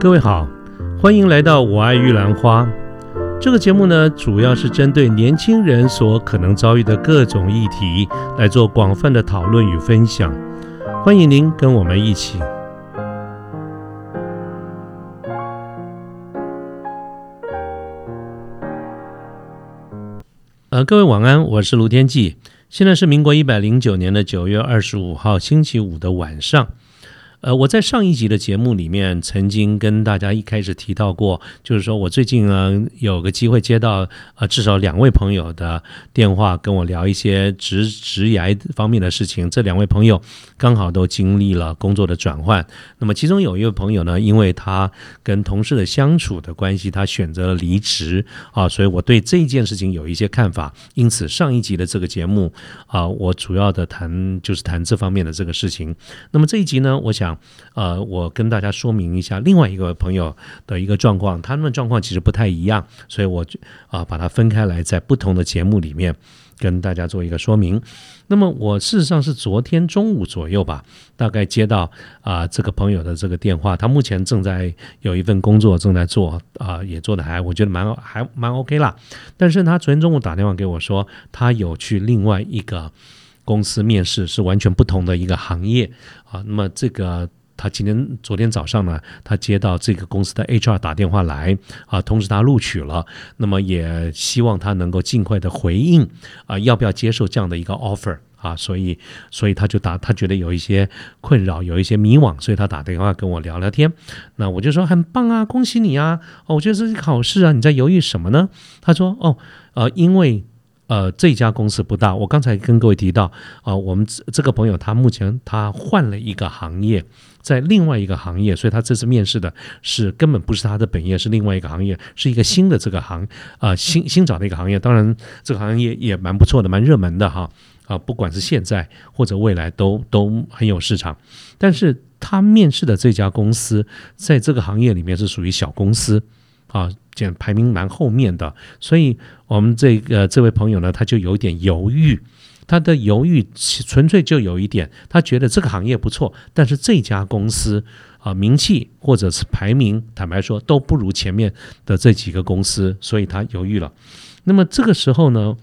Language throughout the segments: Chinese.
各位好，欢迎来到《我爱玉兰花》这个节目呢，主要是针对年轻人所可能遭遇的各种议题来做广泛的讨论与分享。欢迎您跟我们一起。呃，各位晚安，我是卢天记。现在是民国一百零九年的九月二十五号星期五的晚上。呃，我在上一集的节目里面曾经跟大家一开始提到过，就是说我最近呢有个机会接到呃至少两位朋友的电话，跟我聊一些职职涯方面的事情。这两位朋友刚好都经历了工作的转换。那么其中有一位朋友呢，因为他跟同事的相处的关系，他选择了离职啊，所以我对这件事情有一些看法。因此上一集的这个节目啊，我主要的谈就是谈这方面的这个事情。那么这一集呢，我想。呃，我跟大家说明一下另外一个朋友的一个状况，他们的状况其实不太一样，所以我就啊把它分开来，在不同的节目里面跟大家做一个说明。那么我事实上是昨天中午左右吧，大概接到啊这个朋友的这个电话，他目前正在有一份工作正在做啊，也做的还我觉得蛮还蛮 OK 啦。但是他昨天中午打电话给我说，他有去另外一个。公司面试是完全不同的一个行业啊，那么这个他今天昨天早上呢，他接到这个公司的 HR 打电话来啊，通知他录取了，那么也希望他能够尽快的回应啊，要不要接受这样的一个 offer 啊？所以，所以他就打，他觉得有一些困扰，有一些迷惘，所以他打电话跟我聊聊天。那我就说很棒啊，恭喜你啊！哦，我觉得这是考试啊，你在犹豫什么呢？他说哦，呃，因为。呃，这家公司不大。我刚才跟各位提到，啊，我们这个朋友他目前他换了一个行业，在另外一个行业，所以他这次面试的是根本不是他的本业，是另外一个行业，是一个新的这个行啊，新新找的一个行业。当然，这个行业也蛮不错的，蛮热门的哈啊，不管是现在或者未来都都很有市场。但是他面试的这家公司在这个行业里面是属于小公司啊。选排名蛮后面的，所以我们这个这位朋友呢，他就有点犹豫。他的犹豫纯粹就有一点，他觉得这个行业不错，但是这家公司啊，名气或者是排名，坦白说都不如前面的这几个公司，所以他犹豫了。那么这个时候呢？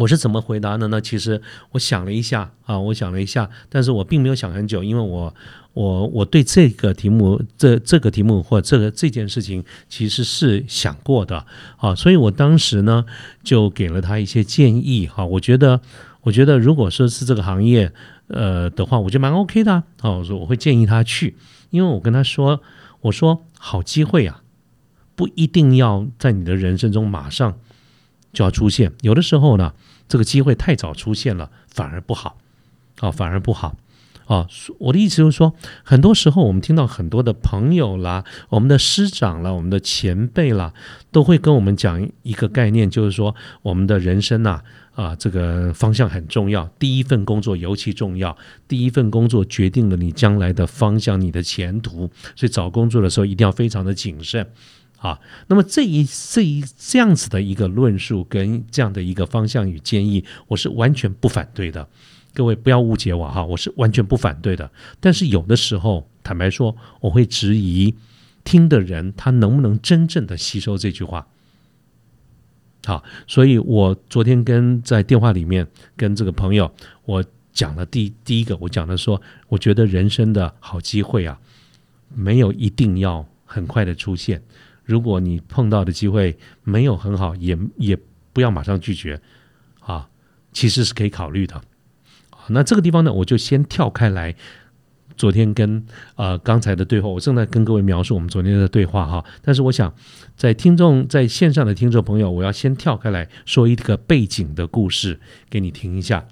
我是怎么回答的呢？其实我想了一下啊，我想了一下，但是我并没有想很久，因为我我我对这个题目这这个题目或这个这件事情其实是想过的啊，所以我当时呢就给了他一些建议哈。我觉得我觉得如果说是这个行业呃的话，我觉得蛮 OK 的啊。我说我会建议他去，因为我跟他说，我说好机会啊，不一定要在你的人生中马上。就要出现，有的时候呢，这个机会太早出现了，反而不好，啊，反而不好，啊，我的意思就是说，很多时候我们听到很多的朋友啦，我们的师长啦，我们的前辈啦，都会跟我们讲一个概念，就是说，我们的人生呐，啊，这个方向很重要，第一份工作尤其重要，第一份工作决定了你将来的方向，你的前途，所以找工作的时候一定要非常的谨慎。啊，那么这一这一这样子的一个论述跟这样的一个方向与建议，我是完全不反对的。各位不要误解我哈，我是完全不反对的。但是有的时候，坦白说，我会质疑听的人他能不能真正的吸收这句话。好，所以我昨天跟在电话里面跟这个朋友，我讲了第第一个，我讲的说，我觉得人生的好机会啊，没有一定要很快的出现。如果你碰到的机会没有很好，也也不要马上拒绝，啊，其实是可以考虑的。那这个地方呢，我就先跳开来。昨天跟呃刚才的对话，我正在跟各位描述我们昨天的对话哈。但是我想，在听众在线上的听众朋友，我要先跳开来说一个背景的故事给你听一下。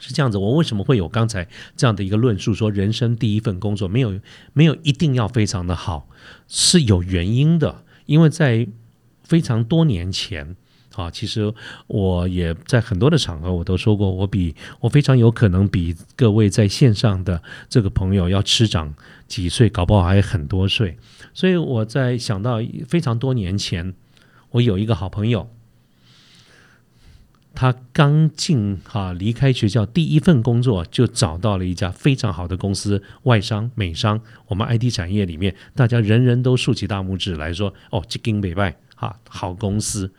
是这样子，我为什么会有刚才这样的一个论述？说人生第一份工作没有没有一定要非常的好，是有原因的。因为在非常多年前啊，其实我也在很多的场合我都说过，我比我非常有可能比各位在线上的这个朋友要吃长几岁，搞不好还很多岁。所以我在想到非常多年前，我有一个好朋友。他刚进哈离开学校第一份工作就找到了一家非常好的公司，外商美商，我们 IT 产业里面大家人人都竖起大拇指来说，哦，这金北拜哈好公司。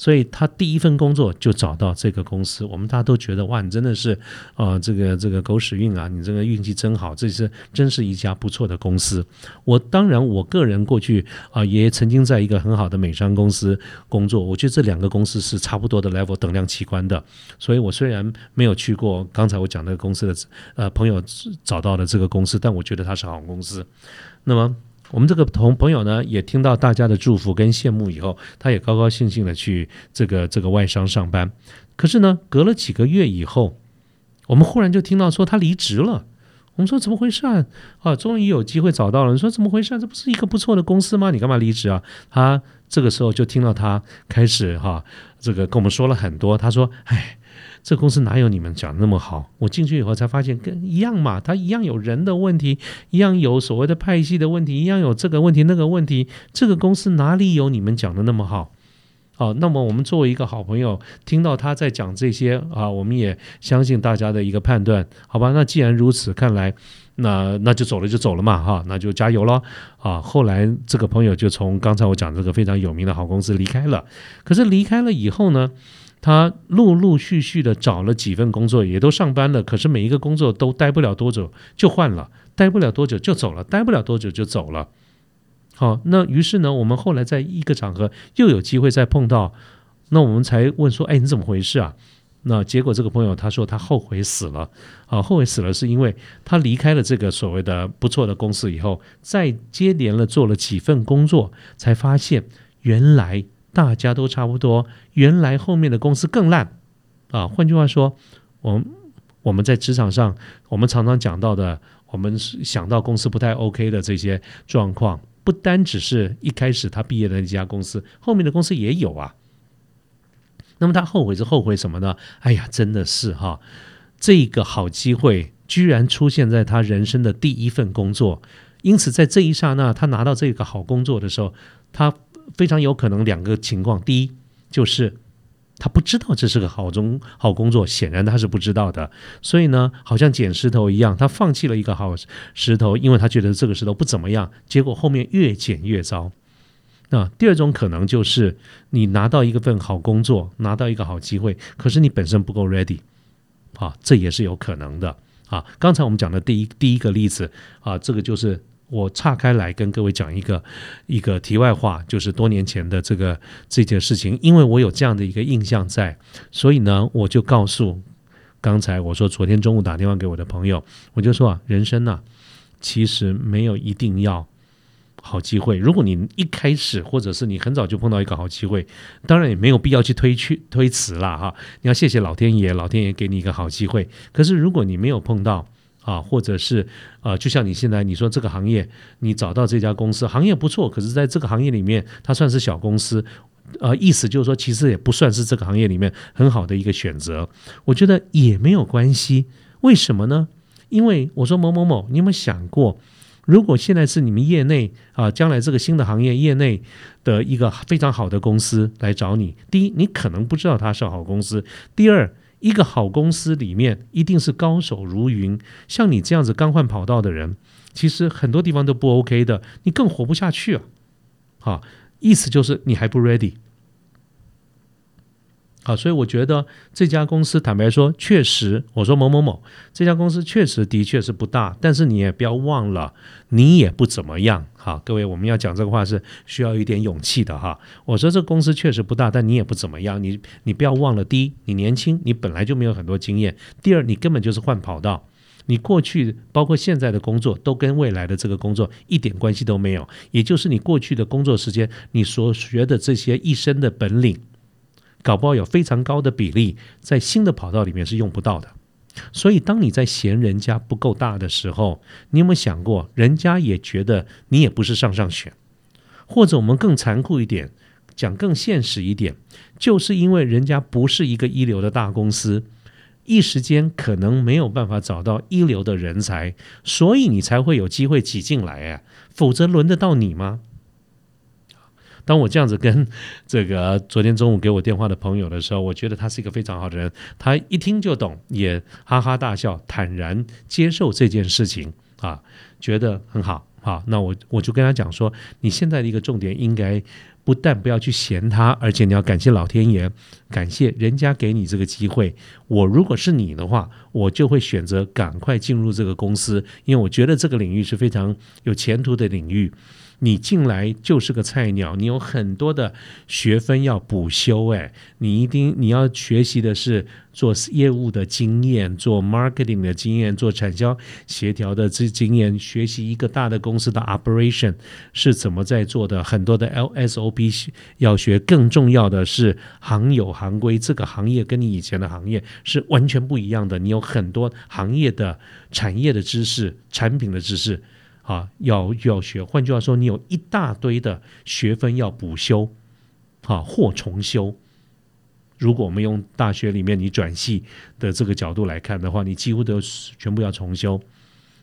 所以他第一份工作就找到这个公司，我们大家都觉得哇，你真的是，呃，这个这个狗屎运啊，你这个运气真好，这是真是一家不错的公司。我当然我个人过去啊也曾经在一个很好的美商公司工作，我觉得这两个公司是差不多的 level 等量齐观的。所以我虽然没有去过刚才我讲那个公司的呃朋友找到的这个公司，但我觉得它是好公司。那么。我们这个同朋友呢，也听到大家的祝福跟羡慕以后，他也高高兴兴的去这个这个外商上班。可是呢，隔了几个月以后，我们忽然就听到说他离职了。我们说怎么回事啊？啊，终于有机会找到了。你说怎么回事？这不是一个不错的公司吗？你干嘛离职啊？他这个时候就听到他开始哈，这个跟我们说了很多。他说：“哎。”这公司哪有你们讲的那么好？我进去以后才发现，跟一样嘛，他一样有人的问题，一样有所谓的派系的问题，一样有这个问题那个问题。这个公司哪里有你们讲的那么好？好，那么我们作为一个好朋友，听到他在讲这些啊，我们也相信大家的一个判断，好吧？那既然如此，看来那那就走了就走了嘛，哈，那就加油了啊！后来这个朋友就从刚才我讲这个非常有名的好公司离开了，可是离开了以后呢？他陆陆续续的找了几份工作，也都上班了。可是每一个工作都待不了多久就换了，待不了多久就走了，待不了多久就走了。好，那于是呢，我们后来在一个场合又有机会再碰到，那我们才问说：“哎，你怎么回事啊？”那结果这个朋友他说他后悔死了啊，后悔死了是因为他离开了这个所谓的不错的公司以后，再接连了做了几份工作，才发现原来。大家都差不多，原来后面的公司更烂啊！换句话说，我我们在职场上，我们常常讲到的，我们想到公司不太 OK 的这些状况，不单只是一开始他毕业的那家公司，后面的公司也有啊。那么他后悔是后悔什么呢？哎呀，真的是哈，这个好机会居然出现在他人生的第一份工作，因此在这一刹那，他拿到这个好工作的时候，他。非常有可能两个情况，第一就是他不知道这是个好中好工作，显然他是不知道的，所以呢，好像捡石头一样，他放弃了一个好石头，因为他觉得这个石头不怎么样，结果后面越捡越糟。那第二种可能就是你拿到一个份好工作，拿到一个好机会，可是你本身不够 ready，啊，这也是有可能的啊。刚才我们讲的第一第一个例子啊，这个就是。我岔开来跟各位讲一个一个题外话，就是多年前的这个这件事情，因为我有这样的一个印象在，所以呢，我就告诉刚才我说昨天中午打电话给我的朋友，我就说啊，人生呢，其实没有一定要好机会。如果你一开始或者是你很早就碰到一个好机会，当然也没有必要去推去推辞了哈。你要谢谢老天爷，老天爷给你一个好机会。可是如果你没有碰到，啊，或者是呃，就像你现在你说这个行业，你找到这家公司行业不错，可是在这个行业里面，它算是小公司，呃，意思就是说，其实也不算是这个行业里面很好的一个选择。我觉得也没有关系，为什么呢？因为我说某某某，你有没有想过，如果现在是你们业内啊，将来这个新的行业业内的一个非常好的公司来找你，第一，你可能不知道它是好公司；第二。一个好公司里面一定是高手如云，像你这样子刚换跑道的人，其实很多地方都不 OK 的，你更活不下去啊！好，意思就是你还不 ready。好，所以我觉得这家公司，坦白说，确实，我说某某某这家公司确实的确是不大，但是你也不要忘了，你也不怎么样。好，各位，我们要讲这个话是需要一点勇气的哈。我说这公司确实不大，但你也不怎么样。你你不要忘了，第一，你年轻，你本来就没有很多经验；第二，你根本就是换跑道，你过去包括现在的工作都跟未来的这个工作一点关系都没有。也就是你过去的工作时间，你所学的这些一身的本领。搞不好有非常高的比例在新的跑道里面是用不到的，所以当你在嫌人家不够大的时候，你有没有想过，人家也觉得你也不是上上选，或者我们更残酷一点，讲更现实一点，就是因为人家不是一个一流的大公司，一时间可能没有办法找到一流的人才，所以你才会有机会挤进来啊，否则轮得到你吗？当我这样子跟这个昨天中午给我电话的朋友的时候，我觉得他是一个非常好的人，他一听就懂，也哈哈大笑，坦然接受这件事情啊，觉得很好。好，那我我就跟他讲说，你现在的一个重点应该不但不要去嫌他，而且你要感谢老天爷，感谢人家给你这个机会。我如果是你的话，我就会选择赶快进入这个公司，因为我觉得这个领域是非常有前途的领域。你进来就是个菜鸟，你有很多的学分要补修，哎，你一定你要学习的是做业务的经验，做 marketing 的经验，做产销协调的这经验，学习一个大的公司的 operation 是怎么在做的，很多的 LSOP 要学，更重要的是行有行规，这个行业跟你以前的行业是完全不一样的，你有很多行业的产业的知识，产品的知识。啊，要要学，换句话说，你有一大堆的学分要补修，啊，或重修。如果我们用大学里面你转系的这个角度来看的话，你几乎都全部要重修。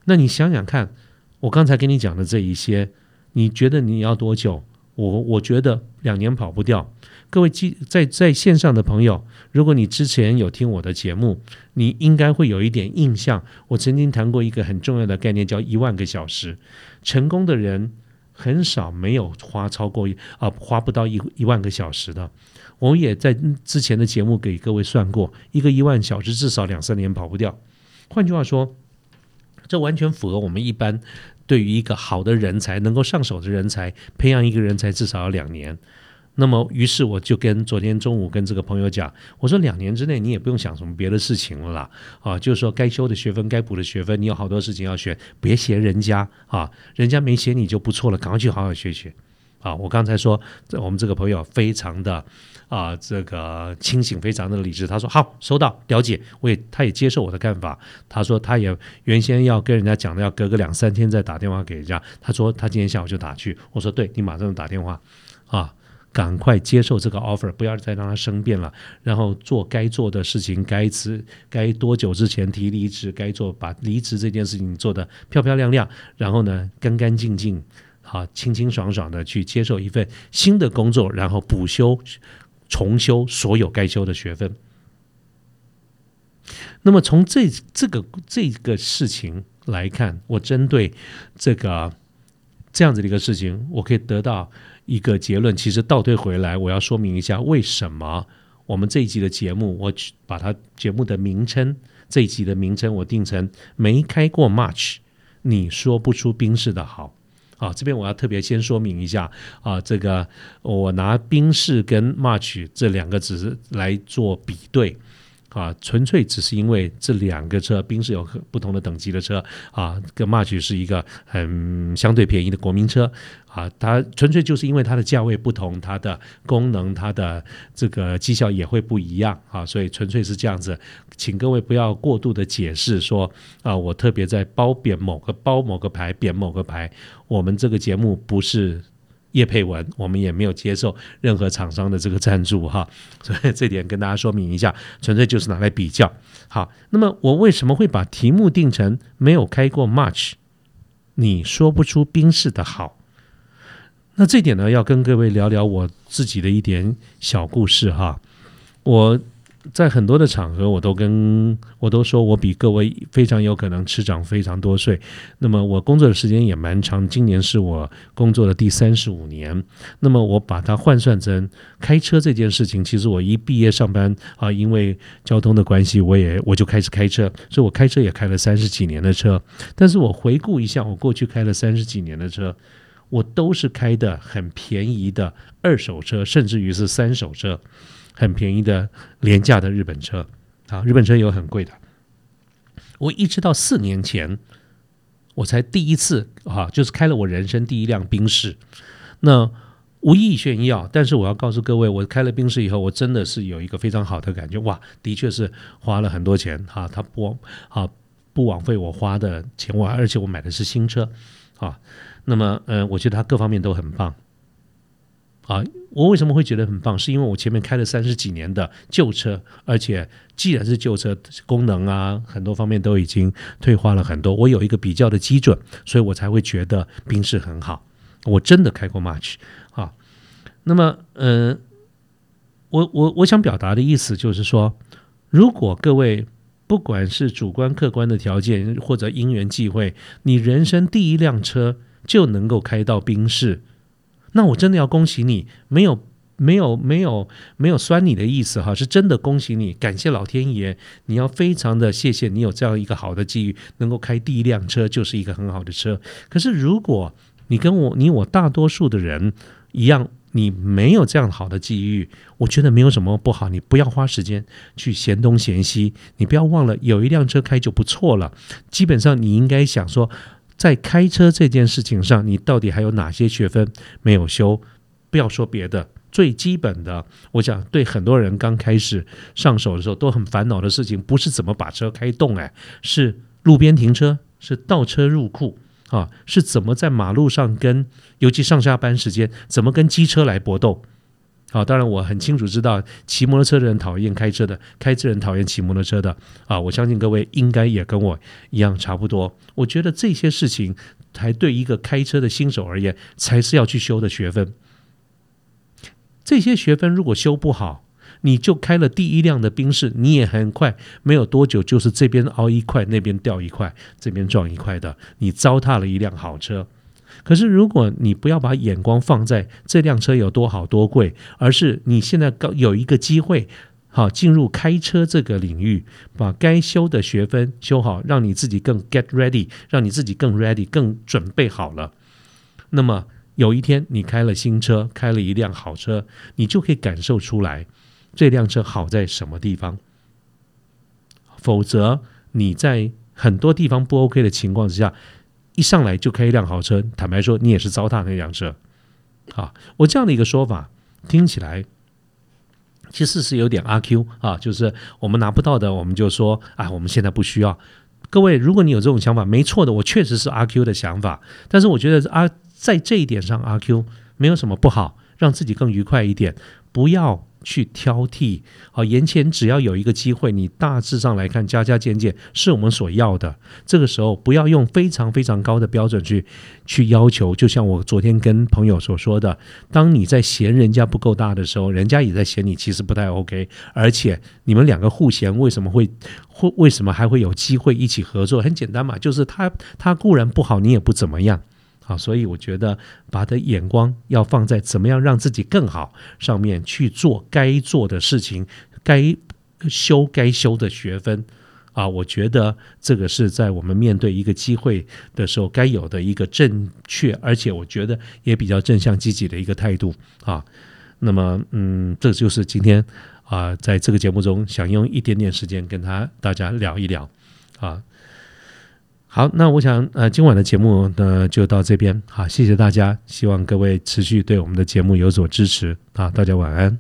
那你想想看，我刚才跟你讲的这一些，你觉得你要多久？我我觉得两年跑不掉。各位在在线上的朋友，如果你之前有听我的节目，你应该会有一点印象。我曾经谈过一个很重要的概念，叫一万个小时。成功的人很少没有花超过啊，花不到一一万个小时的。我也在之前的节目给各位算过，一个一万小时至少两三年跑不掉。换句话说，这完全符合我们一般对于一个好的人才能够上手的人才，培养一个人才至少要两年。那么，于是我就跟昨天中午跟这个朋友讲，我说两年之内你也不用想什么别的事情了啦，啊，就是说该修的学分、该补的学分，你有好多事情要学，别嫌人家啊，人家没嫌你就不错了，赶快去好好学学。啊，我刚才说我们这个朋友非常的啊，这个清醒，非常的理智。他说好，收到，了解，我也他也接受我的看法。他说他也原先要跟人家讲的，要隔个两三天再打电话给人家。他说他今天下午就打去。我说对你马上打电话啊。赶快接受这个 offer，不要再让他生变了。然后做该做的事情，该辞该多久之前提离职，该做把离职这件事情做得漂漂亮亮。然后呢，干干净净，好清清爽爽的去接受一份新的工作，然后补修、重修所有该修的学分。那么从这这个这个事情来看，我针对这个这样子的一个事情，我可以得到。一个结论，其实倒退回来，我要说明一下为什么我们这一集的节目，我把它节目的名称，这一集的名称我定成没开过 March，你说不出冰室的好好。这边我要特别先说明一下啊，这个我拿冰室跟 March 这两个值来做比对。啊，纯粹只是因为这两个车，宾士有不同的等级的车啊，跟 March 是一个很相对便宜的国民车啊，它纯粹就是因为它的价位不同，它的功能、它的这个绩效也会不一样啊，所以纯粹是这样子，请各位不要过度的解释说啊，我特别在褒贬某个褒某个牌，贬某个牌，我们这个节目不是。叶佩文，我们也没有接受任何厂商的这个赞助哈，所以这点跟大家说明一下，纯粹就是拿来比较。好，那么我为什么会把题目定成没有开过 March？你说不出冰室的好，那这点呢，要跟各位聊聊我自己的一点小故事哈，我。在很多的场合，我都跟我都说，我比各位非常有可能吃长非常多岁。那么我工作的时间也蛮长，今年是我工作的第三十五年。那么我把它换算成开车这件事情，其实我一毕业上班啊，因为交通的关系，我也我就开始开车，所以我开车也开了三十几年的车。但是我回顾一下，我过去开了三十几年的车，我都是开的很便宜的二手车，甚至于是三手车。很便宜的廉价的日本车，啊，日本车有很贵的。我一直到四年前，我才第一次啊，就是开了我人生第一辆宾士。那无意炫耀，但是我要告诉各位，我开了宾士以后，我真的是有一个非常好的感觉。哇，的确是花了很多钱哈，它不啊不枉费我花的钱，我而且我买的是新车啊。那么，嗯，我觉得它各方面都很棒。啊，我为什么会觉得很棒？是因为我前面开了三十几年的旧车，而且既然是旧车，功能啊很多方面都已经退化了很多。我有一个比较的基准，所以我才会觉得宾士很好。我真的开过 March 啊。那么，呃，我我我想表达的意思就是说，如果各位不管是主观客观的条件或者因缘际会，你人生第一辆车就能够开到宾士，那我真的要恭喜你，没有。没有没有没有酸你的意思哈，是真的恭喜你，感谢老天爷，你要非常的谢谢你有这样一个好的机遇，能够开第一辆车就是一个很好的车。可是如果你跟我你我大多数的人一样，你没有这样好的机遇，我觉得没有什么不好，你不要花时间去嫌东嫌西，你不要忘了有一辆车开就不错了。基本上你应该想说，在开车这件事情上，你到底还有哪些学分没有修？不要说别的。最基本的，我想对很多人刚开始上手的时候都很烦恼的事情，不是怎么把车开动，哎，是路边停车，是倒车入库啊，是怎么在马路上跟，尤其上下班时间，怎么跟机车来搏斗？啊，当然我很清楚知道，骑摩托车的人讨厌开车的，开车人讨厌骑摩托车的啊，我相信各位应该也跟我一样差不多。我觉得这些事情，才对一个开车的新手而言，才是要去修的学分。这些学分如果修不好，你就开了第一辆的宾士，你也很快没有多久，就是这边凹一块，那边掉一块，这边撞一块的，你糟蹋了一辆好车。可是如果你不要把眼光放在这辆车有多好多贵，而是你现在刚有一个机会，好进入开车这个领域，把该修的学分修好，让你自己更 get ready，让你自己更 ready，更准备好了，那么。有一天你开了新车，开了一辆好车，你就可以感受出来这辆车好在什么地方。否则你在很多地方不 OK 的情况之下，一上来就开一辆豪车，坦白说你也是糟蹋那辆车。啊，我这样的一个说法听起来其实是有点阿 Q 啊，就是我们拿不到的，我们就说啊，我们现在不需要。各位，如果你有这种想法，没错的，我确实是阿 Q 的想法，但是我觉得阿。在这一点上，阿 Q 没有什么不好，让自己更愉快一点，不要去挑剔。好，眼前只要有一个机会，你大致上来看，加加减减是我们所要的。这个时候，不要用非常非常高的标准去去要求。就像我昨天跟朋友所说的，当你在嫌人家不够大的时候，人家也在嫌你其实不太 OK。而且你们两个互嫌，为什么会会为什么还会有机会一起合作？很简单嘛，就是他他固然不好，你也不怎么样。啊，所以我觉得把的眼光要放在怎么样让自己更好上面去做该做的事情，该修该修的学分啊，我觉得这个是在我们面对一个机会的时候该有的一个正确，而且我觉得也比较正向积极的一个态度啊。那么，嗯，这就是今天啊，在这个节目中想用一点点时间跟他大家聊一聊啊。好，那我想，呃，今晚的节目呢就到这边。好，谢谢大家，希望各位持续对我们的节目有所支持。好，大家晚安。